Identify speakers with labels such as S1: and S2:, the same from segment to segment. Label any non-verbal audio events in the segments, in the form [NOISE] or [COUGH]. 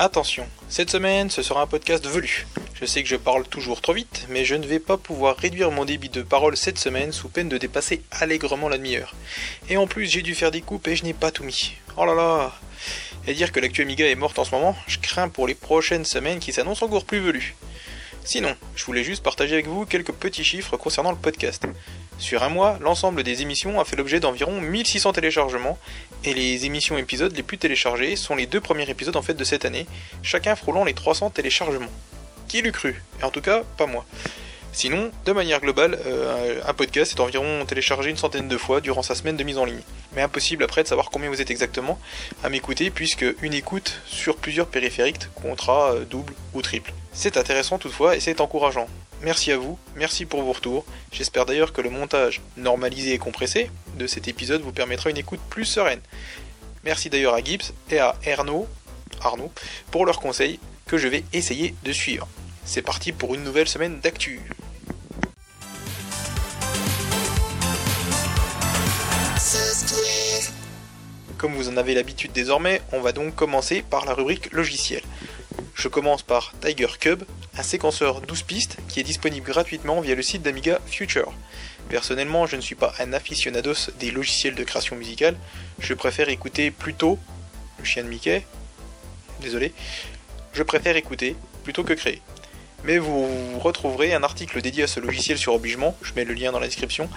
S1: Attention, cette semaine ce sera un podcast velu. Je sais que je parle toujours trop vite, mais je ne vais pas pouvoir réduire mon débit de parole cette semaine sous peine de dépasser allègrement la demi-heure. Et en plus j'ai dû faire des coupes et je n'ai pas tout mis. Oh là là Et dire que l'actu Amiga est morte en ce moment, je crains pour les prochaines semaines qui s'annoncent encore plus velues. Sinon, je voulais juste partager avec vous quelques petits chiffres concernant le podcast. Sur un mois, l'ensemble des émissions a fait l'objet d'environ 1600 téléchargements, et les émissions épisodes les plus téléchargés sont les deux premiers épisodes en fait de cette année, chacun frôlant les 300 téléchargements. Qui l'eût cru? Et en tout cas, pas moi. Sinon, de manière globale, euh, un podcast est environ téléchargé une centaine de fois durant sa semaine de mise en ligne. Mais impossible après de savoir combien vous êtes exactement à m'écouter puisque une écoute sur plusieurs périphériques comptera euh, double ou triple. C'est intéressant toutefois et c'est encourageant. Merci à vous, merci pour vos retours. J'espère d'ailleurs que le montage normalisé et compressé de cet épisode vous permettra une écoute plus sereine. Merci d'ailleurs à Gibbs et à Arnaud, pour leurs conseils que je vais essayer de suivre. C'est parti pour une nouvelle semaine d'actu. Comme vous en avez l'habitude désormais, on va donc commencer par la rubrique logiciel. Je commence par Tiger Cub, un séquenceur 12 pistes qui est disponible gratuitement via le site d'Amiga Future. Personnellement, je ne suis pas un aficionados des logiciels de création musicale, je préfère écouter plutôt le chien de Mickey. Désolé. Je préfère écouter plutôt que créer mais vous retrouverez un article dédié à ce logiciel sur Obligement, je mets le lien dans la description,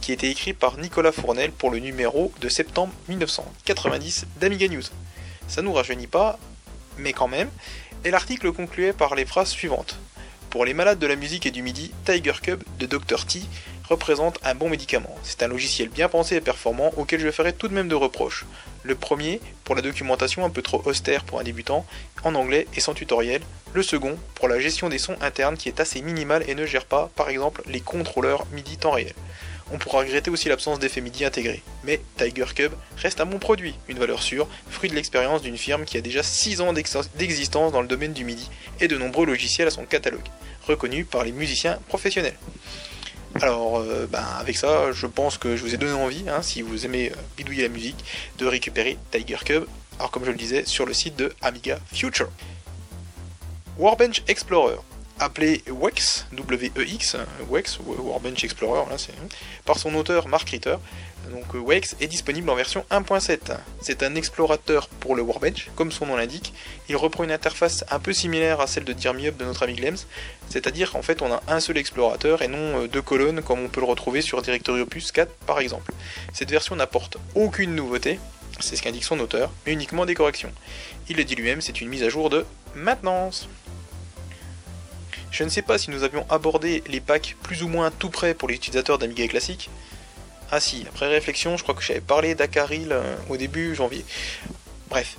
S1: qui a été écrit par Nicolas Fournel pour le numéro de septembre 1990 d'Amiga News. Ça nous rajeunit pas, mais quand même, et l'article concluait par les phrases suivantes. Pour les malades de la musique et du midi, Tiger Cub de Dr. T représente un bon médicament. C'est un logiciel bien pensé et performant auquel je ferai tout de même de reproches. Le premier, pour la documentation un peu trop austère pour un débutant, en anglais et sans tutoriel. Le second, pour la gestion des sons internes qui est assez minimale et ne gère pas, par exemple, les contrôleurs MIDI temps réel. On pourra regretter aussi l'absence d'effet MIDI intégré. Mais Tiger Cub reste un bon produit, une valeur sûre, fruit de l'expérience d'une firme qui a déjà 6 ans d'existence dans le domaine du MIDI et de nombreux logiciels à son catalogue, reconnu par les musiciens professionnels. Alors, euh, ben, avec ça, je pense que je vous ai donné envie, hein, si vous aimez euh, bidouiller la musique, de récupérer Tiger Cub, alors comme je le disais, sur le site de Amiga Future. Warbench Explorer, appelé WEX, W-E-X, WEX, Warbench Explorer, par son auteur Mark Ritter, donc euh, WEX est disponible en version 1.7. C'est un explorateur pour le Warbench, comme son nom l'indique. Il reprend une interface un peu similaire à celle de DirMeUp de notre ami Glems, c'est-à-dire qu'en fait on a un seul explorateur et non euh, deux colonnes comme on peut le retrouver sur Directory Opus 4 par exemple. Cette version n'apporte aucune nouveauté, c'est ce qu'indique son auteur, mais uniquement des corrections. Il le dit lui-même, c'est une mise à jour de maintenance. Je ne sais pas si nous avions abordé les packs plus ou moins tout prêts pour les utilisateurs d'Amiga classique, ah si, après réflexion, je crois que j'avais parlé d'Acaril euh, au début janvier. Bref,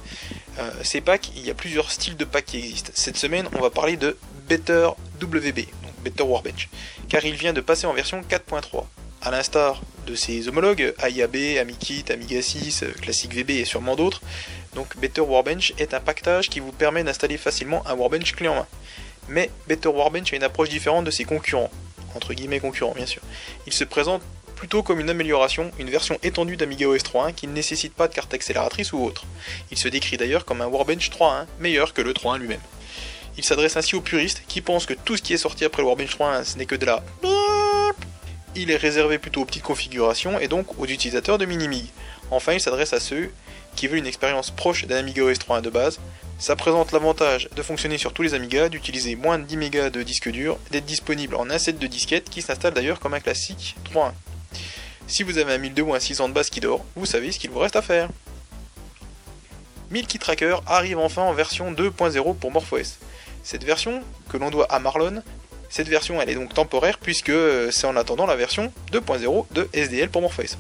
S1: euh, ces packs, il y a plusieurs styles de packs qui existent. Cette semaine, on va parler de Better WB, Better Warbench, car il vient de passer en version 4.3. A l'instar de ses homologues, AIAB, AmiKit, Amiga 6, euh, Classic VB et sûrement d'autres, donc Better Warbench est un pactage qui vous permet d'installer facilement un Warbench clé en main. Mais Better Warbench a une approche différente de ses concurrents, entre guillemets concurrents bien sûr. Il se présente plutôt comme une amélioration, une version étendue d'Amiga OS 3.1 qui ne nécessite pas de carte accélératrice ou autre. Il se décrit d'ailleurs comme un Warbench 3.1 meilleur que le 3.1 lui-même. Il s'adresse ainsi aux puristes qui pensent que tout ce qui est sorti après le Warbench 3.1 ce n'est que de la il est réservé plutôt aux petites configurations et donc aux utilisateurs de Minimig. Enfin, il s'adresse à ceux qui veulent une expérience proche d'un Amiga OS 3.1 de base. Ça présente l'avantage de fonctionner sur tous les Amiga, d'utiliser moins de 10 MB de disque dur, d'être disponible en un set de disquettes qui s'installe d'ailleurs comme un classique 3.1. Si vous avez un 1002 ou un 600 de base qui dort, vous savez ce qu'il vous reste à faire. Milky Tracker arrive enfin en version 2.0 pour MorphOS. Cette version, que l'on doit à Marlon, cette version elle est donc temporaire puisque euh, c'est en attendant la version 2.0 de SDL pour MorphOS.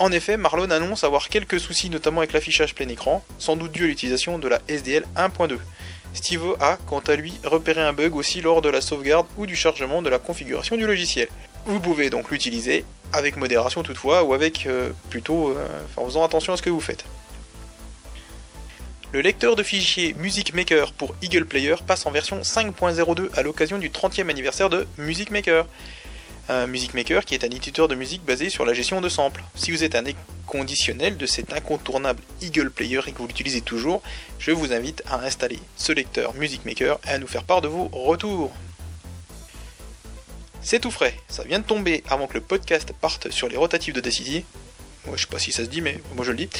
S1: En effet, Marlon annonce avoir quelques soucis notamment avec l'affichage plein écran, sans doute dû à l'utilisation de la SDL 1.2. Steve a, quant à lui, repéré un bug aussi lors de la sauvegarde ou du chargement de la configuration du logiciel. Vous pouvez donc l'utiliser avec modération toutefois, ou avec euh, plutôt euh, en faisant attention à ce que vous faites. Le lecteur de fichiers Music Maker pour Eagle Player passe en version 5.02 à l'occasion du 30e anniversaire de Music Maker. Music Maker qui est un éditeur de musique basé sur la gestion de samples. Si vous êtes un conditionnel de cet incontournable Eagle Player et que vous l'utilisez toujours, je vous invite à installer ce lecteur Music Maker et à nous faire part de vos retours. C'est tout frais, ça vient de tomber avant que le podcast parte sur les rotatifs de Decity. Moi je sais pas si ça se dit, mais moi je le dis.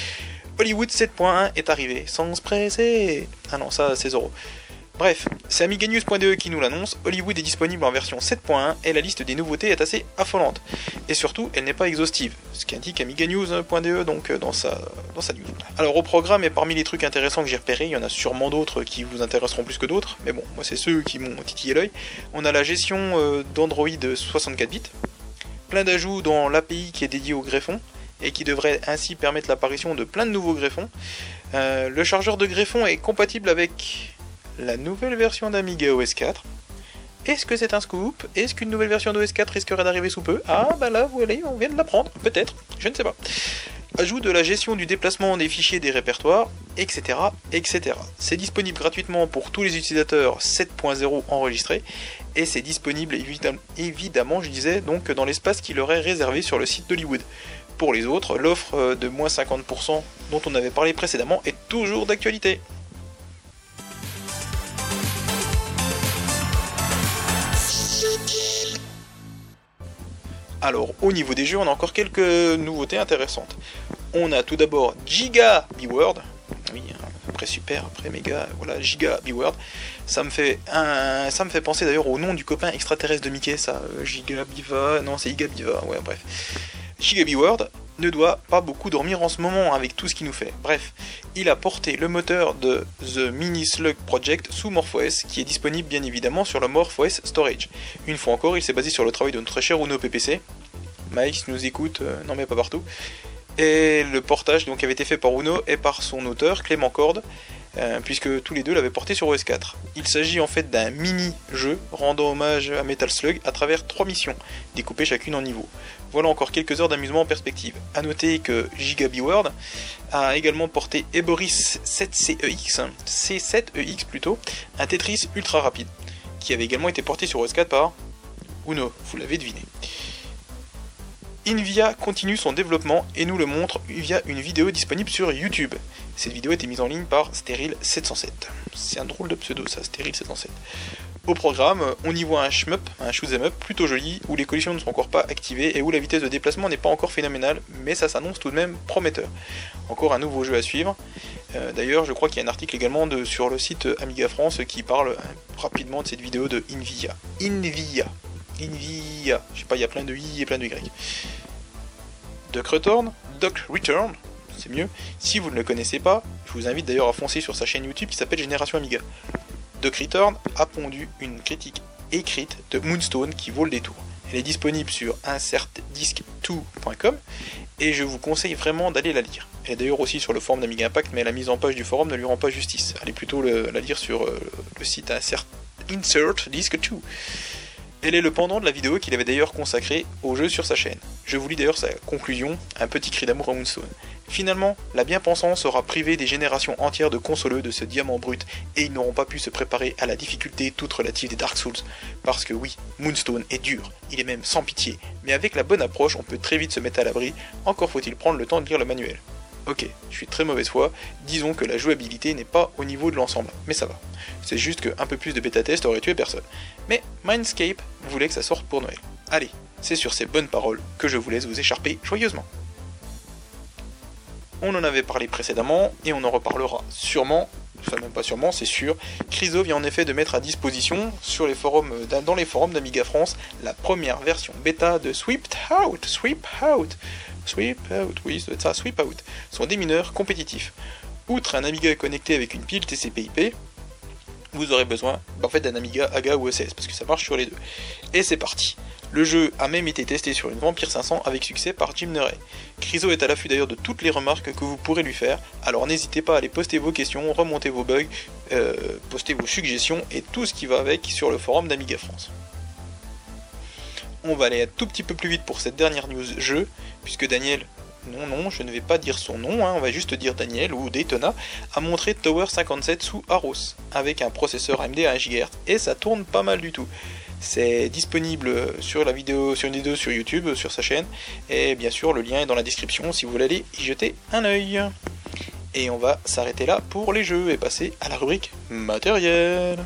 S1: Hollywood 7.1 est arrivé, sans se presser. Ah non, ça c'est Zoro. Bref, c'est AmigaNews.de qui nous l'annonce, Hollywood est disponible en version 7.1 et la liste des nouveautés est assez affolante. Et surtout, elle n'est pas exhaustive, ce qu'indique AmigaNews.de donc euh, dans sa, dans sa news. Alors au programme et parmi les trucs intéressants que j'ai repérés, il y en a sûrement d'autres qui vous intéresseront plus que d'autres, mais bon, moi c'est ceux qui m'ont titillé l'œil. On a la gestion euh, d'Android 64 bits, plein d'ajouts dans l'API qui est dédié au greffon, et qui devrait ainsi permettre l'apparition de plein de nouveaux greffons. Euh, le chargeur de greffon est compatible avec la nouvelle version d'Amiga OS 4. Est-ce que c'est un scoop? Est-ce qu'une nouvelle version d'OS 4 risquerait d'arriver sous peu? Ah bah là, vous voyez, on vient de l'apprendre, peut-être, je ne sais pas. Ajout de la gestion du déplacement des fichiers des répertoires, etc. etc. C'est disponible gratuitement pour tous les utilisateurs 7.0 enregistrés, et c'est disponible évidemment, je disais, donc dans l'espace qui leur est réservé sur le site d'Hollywood. Pour les autres, l'offre de moins 50% dont on avait parlé précédemment est toujours d'actualité. Alors, au niveau des jeux, on a encore quelques nouveautés intéressantes. On a tout d'abord Giga B-Word. Oui, après super, après méga, voilà, Giga B-Word. Ça me fait un, ça me fait penser d'ailleurs au nom du copain extraterrestre de Mickey, ça, euh, Giga Biva, non, c'est Giga Biva, ouais, bref. Giga B-Word, ne doit pas beaucoup dormir en ce moment avec tout ce qu'il nous fait. Bref, il a porté le moteur de The Mini Slug Project sous MorphOS, qui est disponible bien évidemment sur le MorphOS Storage. Une fois encore, il s'est basé sur le travail de notre cher Uno PPC. Mike nous écoute, euh, non mais pas partout. Et le portage donc avait été fait par Uno et par son auteur Clément Corde, euh, puisque tous les deux l'avaient porté sur OS 4. Il s'agit en fait d'un mini-jeu rendant hommage à Metal Slug à travers trois missions, découpées chacune en niveaux. Voilà encore quelques heures d'amusement en perspective. A noter que Gigaby World a également porté Eboris 7CEX, C7EX plutôt, un Tetris ultra rapide, qui avait également été porté sur OS 4 par Uno, vous l'avez deviné. Invia continue son développement et nous le montre via une vidéo disponible sur YouTube. Cette vidéo a été mise en ligne par Sterile707. C'est un drôle de pseudo ça, Sterile707. Au programme, on y voit un shmup, un shoot'em up plutôt joli, où les collisions ne sont encore pas activées et où la vitesse de déplacement n'est pas encore phénoménale, mais ça s'annonce tout de même prometteur. Encore un nouveau jeu à suivre. Euh, d'ailleurs, je crois qu'il y a un article également sur le site Amiga France qui parle euh, rapidement de cette vidéo de Invia. Invia. Invia. Je sais pas, il y a plein de i et plein de y. Duck Return, Duck Return, c'est mieux. Si vous ne le connaissez pas, je vous invite d'ailleurs à foncer sur sa chaîne YouTube qui s'appelle Génération Amiga. Duck Return a pondu une critique écrite de Moonstone qui vaut le détour. Elle est disponible sur insertdisc2.com et je vous conseille vraiment d'aller la lire. Elle est d'ailleurs aussi sur le forum d'Amiga Impact, mais la mise en page du forum ne lui rend pas justice. Allez plutôt la lire sur euh, le site insert, Insert Disc 2. Elle est le pendant de la vidéo qu'il avait d'ailleurs consacrée au jeu sur sa chaîne. Je vous lis d'ailleurs sa conclusion, un petit cri d'amour à Moonstone. Finalement, la bien-pensance sera privée des générations entières de consoleux de ce diamant brut et ils n'auront pas pu se préparer à la difficulté toute relative des Dark Souls. Parce que oui, Moonstone est dur, il est même sans pitié, mais avec la bonne approche, on peut très vite se mettre à l'abri, encore faut-il prendre le temps de lire le manuel. Ok, je suis très mauvaise foi, disons que la jouabilité n'est pas au niveau de l'ensemble, mais ça va. C'est juste qu'un peu plus de bêta-test aurait tué personne. Mais Mindscape voulait que ça sorte pour Noël. Allez, c'est sur ces bonnes paroles que je vous laisse vous écharper joyeusement. On en avait parlé précédemment et on en reparlera sûrement, enfin même pas sûrement, c'est sûr. Criso vient en effet de mettre à disposition sur les forums, dans les forums d'Amiga France la première version bêta de Sweep Out, Sweep Out, Sweep Out, oui, c'est ça, Sweep Out, sont des mineurs compétitifs. Outre un Amiga connecté avec une pile TCP/IP, vous aurez besoin en fait d'un Amiga AGA ou ECS parce que ça marche sur les deux. Et c'est parti. Le jeu a même été testé sur une Vampire 500 avec succès par Jim Neray. Criso est à l'affût d'ailleurs de toutes les remarques que vous pourrez lui faire, alors n'hésitez pas à aller poster vos questions, remonter vos bugs, euh, poster vos suggestions et tout ce qui va avec sur le forum d'Amiga France. On va aller un tout petit peu plus vite pour cette dernière news jeu, puisque Daniel, non, non, je ne vais pas dire son nom, hein, on va juste dire Daniel ou Daytona, a montré Tower 57 sous Aros, avec un processeur AMD à 1 GHz, et ça tourne pas mal du tout. C'est disponible sur la vidéo, sur une sur YouTube, sur sa chaîne, et bien sûr le lien est dans la description si vous voulez aller y jeter un œil. Et on va s'arrêter là pour les jeux et passer à la rubrique matériel.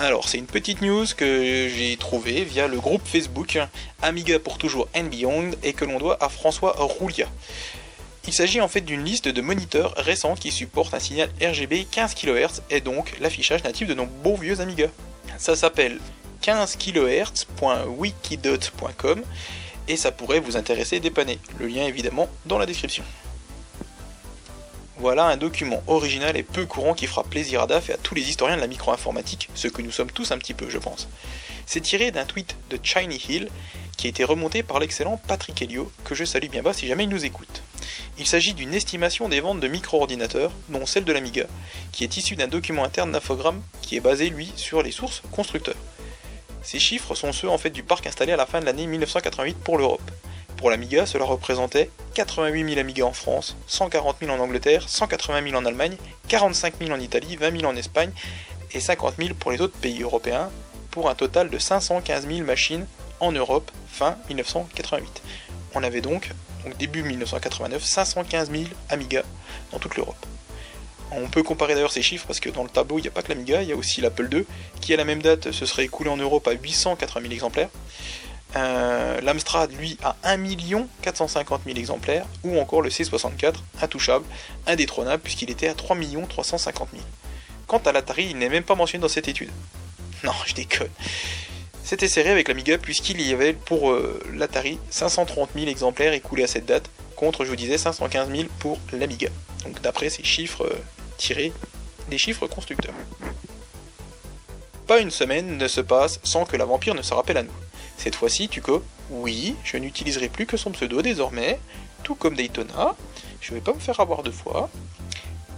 S1: Alors, c'est une petite news que j'ai trouvée via le groupe Facebook Amiga pour toujours and Beyond et que l'on doit à François Roulia. Il s'agit en fait d'une liste de moniteurs récents qui supportent un signal RGB 15 kHz et donc l'affichage natif de nos beaux vieux Amiga. Ça s'appelle 15 kHz.wikidot.com et ça pourrait vous intéresser dépanner. Le lien évidemment dans la description. Voilà un document original et peu courant qui fera plaisir à DAF et à tous les historiens de la micro-informatique, ce que nous sommes tous un petit peu, je pense. C'est tiré d'un tweet de Shiny Hill qui a été remonté par l'excellent Patrick Helio, que je salue bien bas si jamais il nous écoute. Il s'agit d'une estimation des ventes de micro-ordinateurs, dont celle de l'Amiga, qui est issue d'un document interne d'Infogrames qui est basé, lui, sur les sources constructeurs. Ces chiffres sont ceux en fait du parc installé à la fin de l'année 1988 pour l'Europe. Pour l'Amiga, cela représentait 88 000 Amiga en France, 140 000 en Angleterre, 180 000 en Allemagne, 45 000 en Italie, 20 000 en Espagne et 50 000 pour les autres pays européens, pour un total de 515 000 machines en Europe fin 1988. On avait donc, donc début 1989, 515 000 Amiga dans toute l'Europe. On peut comparer d'ailleurs ces chiffres parce que dans le tableau il n'y a pas que l'Amiga, il y a aussi l'Apple II qui à la même date se serait écoulé en Europe à 880 000 exemplaires. Euh, L'Amstrad, lui, a 1 450 000 exemplaires, ou encore le C64, intouchable, indétrônable, puisqu'il était à 3 350 000. Quant à l'Atari, il n'est même pas mentionné dans cette étude. [LAUGHS] Non, je déconne. C'était serré avec l'Amiga, puisqu'il y avait pour euh, l'Atari 530 000 exemplaires écoulés à cette date, contre, je vous disais, 515 000 pour l'Amiga. Donc d'après ces chiffres euh, tirés des chiffres constructeurs. Pas une semaine ne se passe sans que la vampire ne se rappelle à nous. Cette fois-ci, Tuco, oui, je n'utiliserai plus que son pseudo désormais, tout comme Daytona, je vais pas me faire avoir deux fois.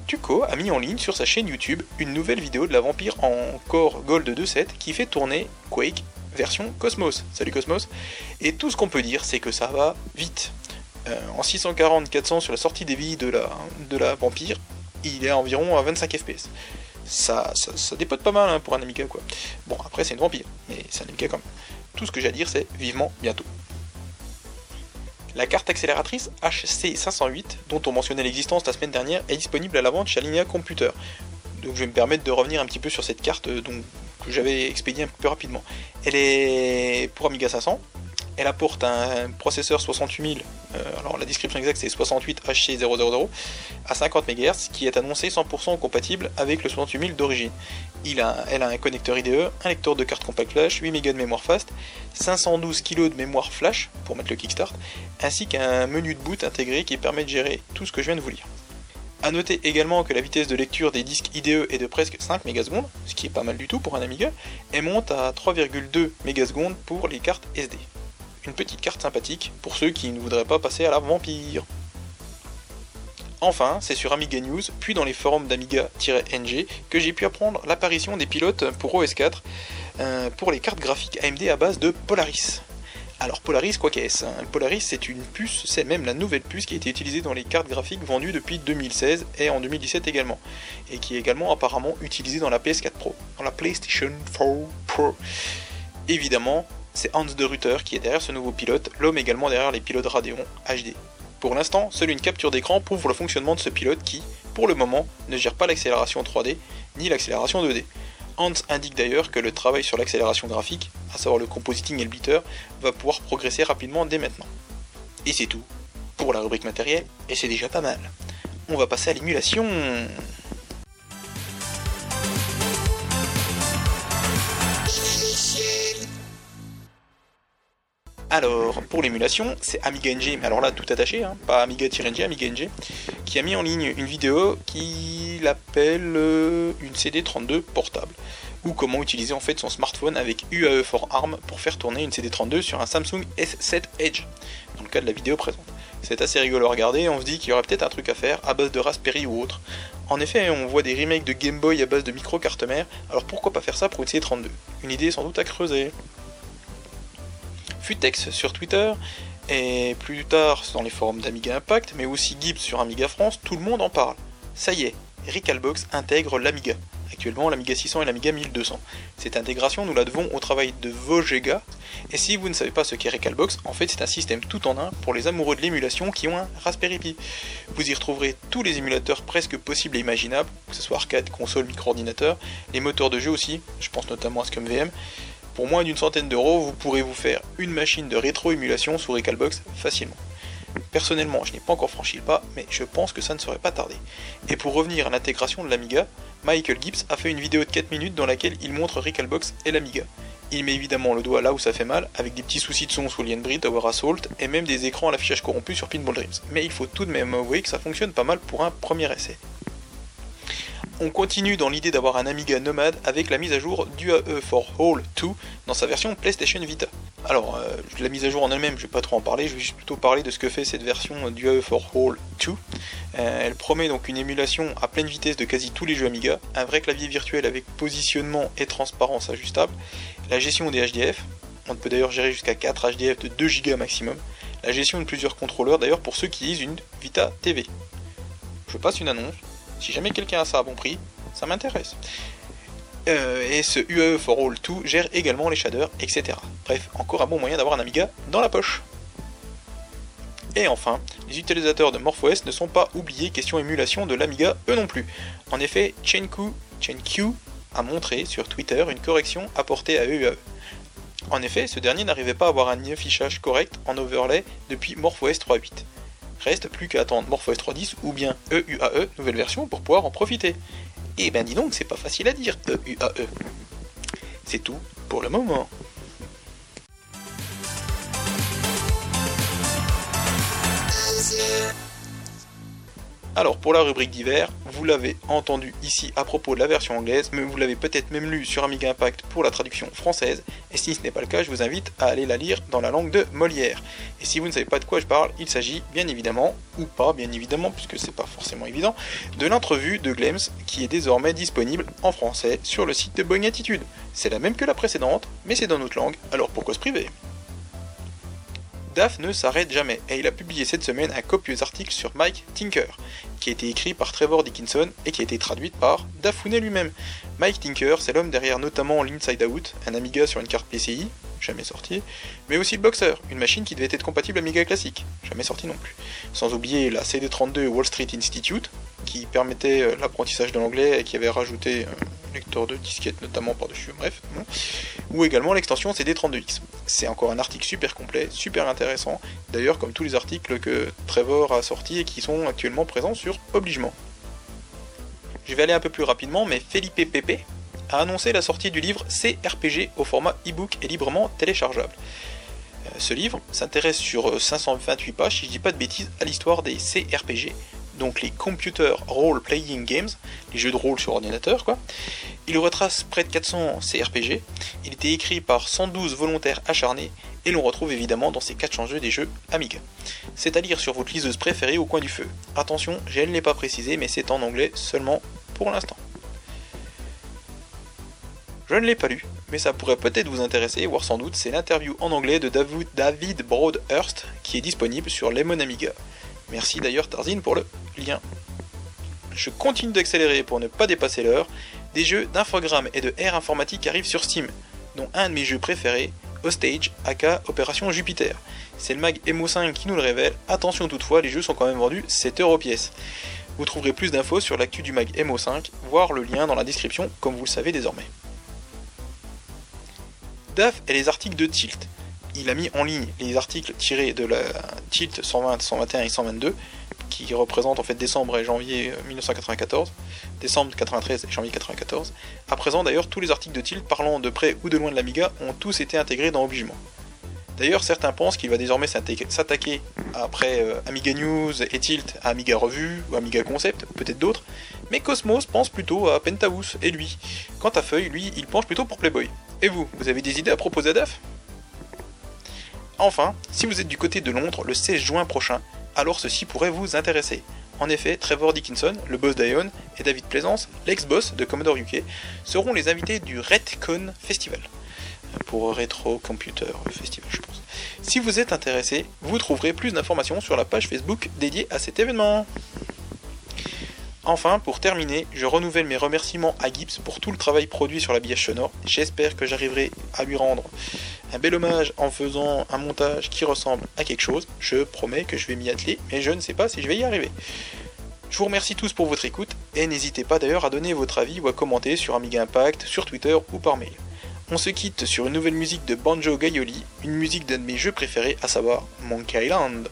S1: Tuco a mis en ligne sur sa chaîne YouTube une nouvelle vidéo de la vampire en Core Gold 2.7 qui fait tourner Quake version Cosmos. Salut Cosmos. Et tout ce qu'on peut dire, c'est que ça va vite. Euh, en 640-400 sur la sortie des vies de la, de la vampire, il est à environ à 25 fps. Ça, ça, dépote pas mal hein, pour un Amiga quoi. Bon après c'est une vampire, mais c'est un Amiga quand même. Tout ce que j'ai à dire, c'est vivement bientôt. La carte accélératrice HC508, dont on mentionnait l'existence la semaine dernière, est disponible à la vente chez Alinea Computer. Donc je vais me permettre de revenir un petit peu sur cette carte euh, que j'avais expédiée un peu rapidement. Elle est pour Amiga 500, elle apporte un processeur 68000, euh, alors la description exacte c'est 68HC000 à 50 MHz qui est annoncé 100% compatible avec le 68000 d'origine. elle a un connecteur IDE, un lecteur de carte compact flash, 8 Go de mémoire fast, 512 kg de mémoire flash pour mettre le kickstart, ainsi qu'un menu de boot intégré qui permet de gérer tout ce que je viens de vous lire. A noter également que la vitesse de lecture des disques IDE est de presque 5 ms, ce qui est pas mal du tout pour un Amiga, et monte à 3,2 ms pour les cartes SD une petite carte sympathique pour ceux qui ne voudraient pas passer à la vampire. Enfin, c'est sur Amiga News, puis dans les forums d'Amiga-NG, que j'ai pu apprendre l'apparition des pilotes pour OS4 euh, pour les cartes graphiques AMD à base de Polaris. Alors Polaris, quoi qu'est-ce hein Polaris, c'est une puce, c'est même la nouvelle puce qui a été utilisée dans les cartes graphiques vendues depuis 2016 et en 2017 également, et qui est également apparemment utilisée dans la PS4 Pro, dans la PlayStation 4 Pro. Évidemment, c'est Hans de Ruther qui est derrière ce nouveau pilote, l'homme également derrière les pilotes Radeon HD. Pour l'instant, seule une capture d'écran prouve le fonctionnement de ce pilote qui, pour le moment, ne gère pas l'accélération 3D ni l'accélération 2D. Hans indique d'ailleurs que le travail sur l'accélération graphique, à savoir le compositing et le blitter, va pouvoir progresser rapidement dès maintenant. Et c'est tout pour la rubrique matériel, et c'est déjà pas mal. On va passer à l'émulation. Alors, pour l'émulation, c'est Amiga NG, mais alors là, tout attaché, hein, pas Amiga-NG, Amiga qui a mis en ligne une vidéo qui l'appelle euh, une CD32 portable, ou comment utiliser en fait son smartphone avec UAE for ARM pour faire tourner une CD32 sur un Samsung S7 Edge, dans le cas de la vidéo présente. C'est assez rigolo à regarder, on se dit qu'il y aurait peut-être un truc à faire à base de Raspberry ou autre. En effet, on voit des remakes de Game Boy à base de micro carte mère, alors pourquoi pas faire ça pour une CD32 Une idée sans doute à creuser. Futex sur Twitter Et plus tard dans les forums d'Amiga Impact, mais aussi Gibbs sur Amiga France, tout le monde en parle. Ça y est, Recalbox intègre l'Amiga, actuellement l'Amiga 600 et l'Amiga 1200. Cette intégration, nous la devons au travail de Vogega, et si vous ne savez pas ce qu'est Recalbox, en fait c'est un système tout en un pour les amoureux de l'émulation qui ont un Raspberry Pi. Vous y retrouverez tous les émulateurs presque possibles et imaginables, que ce soit arcade, console, micro-ordinateur, les moteurs de jeu aussi, je pense notamment à ScumVM. Pour moins d'une centaine d'euros, vous pourrez vous faire une machine de rétro-émulation sous Recalbox facilement. Personnellement, je n'ai pas encore franchi le pas, mais je pense que ça ne serait pas tardé. Et pour revenir à l'intégration de l'Amiga, Michael Gibbs a fait une vidéo de 4 minutes dans laquelle il montre Recalbox et l'Amiga. Il met évidemment le doigt là où ça fait mal, avec des petits soucis de son sous Lienbrid, Tower Assault, et même des écrans à l'affichage corrompu sur Pinball Dreams. Mais il faut tout de même avouer que ça fonctionne pas mal pour un premier essai. On continue dans l'idée d'avoir un Amiga nomade avec la mise à jour du AE for All 2 dans sa version PlayStation Vita. Alors, euh, la mise à jour en elle-même, je vais pas trop en parler, je vais juste plutôt parler de ce que fait cette version du AE for All 2. Euh, elle promet donc une émulation à pleine vitesse de quasi tous les jeux Amiga, un vrai clavier virtuel avec positionnement et transparence ajustable, la gestion des HDF, on peut d'ailleurs gérer jusqu'à 4 HDF de 2 Go maximum, la gestion de plusieurs contrôleurs d'ailleurs pour ceux qui utilisent une Vita TV. Je passe une annonce, si jamais quelqu'un a ça à bon prix, ça m'intéresse. Euh, et ce UAE for All 2 gère également les shaders, etc. Bref, encore un bon moyen d'avoir un Amiga dans la poche. Et enfin, les utilisateurs de MorphOS ne sont pas oubliés question émulation de l'Amiga, eux non plus. En effet, Chenku, Chenq a montré sur Twitter une correction apportée à EUAE. En effet, ce dernier n'arrivait pas à avoir un affichage correct en overlay depuis MorphOS 3.8. Reste plus qu'à attendre MorphOS 3.10 ou bien EUAE, nouvelle version, pour pouvoir en profiter. Et ben dis donc, c'est pas facile à dire, EUAE. C'est tout pour le moment. Alors pour la rubrique d'hiver, vous l'avez entendu ici à propos de la version anglaise, mais vous l'avez peut-être même lu sur Amiga Impact pour la traduction française, et si ce n'est pas le cas, je vous invite à aller la lire dans la langue de Molière. Et si vous ne savez pas de quoi je parle, il s'agit bien évidemment, ou pas bien évidemment, puisque c'est pas forcément évident, de l'intrevue de Glems qui est désormais disponible en français sur le site de Boeing Attitude. C'est la même que la précédente, mais c'est dans notre langue, alors pourquoi se priver? DAF ne s'arrête jamais et il a publié cette semaine un copieux article sur Mike Tinker, qui a été écrit par Trevor Dickinson et qui a été traduit par Dafune lui-même. Mike Tinker, c'est l'homme derrière notamment l'Inside Out, un Amiga sur une carte PCI, jamais sorti, mais aussi le Boxer, une machine qui devait être compatible Amiga classique, jamais sorti non plus. Sans oublier la CD32 Wall Street Institute, qui permettait euh, l'apprentissage de l'anglais et qui avait rajouté un lecteur de disquette notamment par-dessus, bref, ou également l'extension CD32X. C'est encore un article super complet, super intéressant, d'ailleurs comme tous les articles que Trevor a sortis et qui sont actuellement présents sur Obligement. Je vais aller un peu plus rapidement, mais Felipe Pepe a annoncé la sortie du livre CRPG au format e-book et librement téléchargeable. Euh, ce livre s'intéresse sur 528 pages, si je dis pas de bêtises, à l'histoire des CRPG, donc les Computer Role Playing Games, les jeux de rôle sur ordinateur quoi. Il retrace près de 400 CRPG, il était écrit par 112 volontaires acharnés et l'on retrouve évidemment dans ces 400 jeux des jeux Amiga. C'est à lire sur votre liseuse préférée au coin du feu. Attention, je ne l'ai pas précisé mais c'est en anglais seulement pour l'instant. Je ne l'ai pas lu, mais ça pourrait peut-être vous intéresser, voire sans doute, c'est l'interview en anglais de David Broadhurst qui est disponible sur Lemon Amiga. Merci d'ailleurs Tarzine pour le lien. Je continue d'accélérer pour ne pas dépasser l'heure. Des jeux d'infogrames et de R informatique arrivent sur Steam, dont un de mes jeux préférés, Hostage, aka Opération Jupiter. C'est le mag MO5 qui nous le révèle. Attention toutefois, les jeux sont quand même vendus 7 euros pièce. Vous trouverez plus d'infos sur l'actu du mag MO5, voire le lien dans la description, comme vous le savez désormais. DAF et les articles de Tilt il a mis en ligne les articles tirés de la Tilt 120, 121 et 122, qui représentent en fait décembre et janvier 1994, euh, décembre 93 et janvier 94. À présent d'ailleurs, tous les articles de Tilt parlant de près ou de loin de l'Amiga ont tous été intégrés dans Obligement. D'ailleurs, certains pensent qu'il va désormais s'attaquer après euh, Amiga News et Tilt à Amiga Revue ou Amiga Concept, peut-être d'autres, mais Cosmos pense plutôt à Penthouse et lui. Quant à Feuille, lui, il penche plutôt pour Playboy. Et vous, vous avez des idées à proposer à DAF? Enfin, si vous êtes du côté de Londres le 16 juin prochain, alors ceci pourrait vous intéresser. En effet, Trevor Dickinson, le boss d'Ion, et David Plaisance, l'ex-boss de Commodore UK, seront les invités du Retcon Festival. Pour Retro Computer Festival, je pense. Si vous êtes intéressé, vous trouverez plus d'informations sur la page Facebook dédiée à cet événement. Enfin, pour terminer, je renouvelle mes remerciements à Gibbs pour tout le travail produit sur l'habillage sonore. J'espère que j'arriverai à lui rendre un bel hommage en faisant un montage qui ressemble à quelque chose. Je promets que je vais m'y atteler, mais je ne sais pas si je vais y arriver. Je vous remercie tous pour votre écoute et n'hésitez pas d'ailleurs à donner votre avis ou à commenter sur Amiga Impact, sur Twitter ou par mail. On se quitte sur une nouvelle musique de Banjo Gaioli, une musique d'un de mes jeux préférés, à savoir Monkey Island.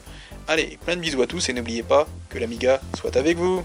S1: Allez, plein de bisous à tous et n'oubliez pas que l'Amiga soit avec vous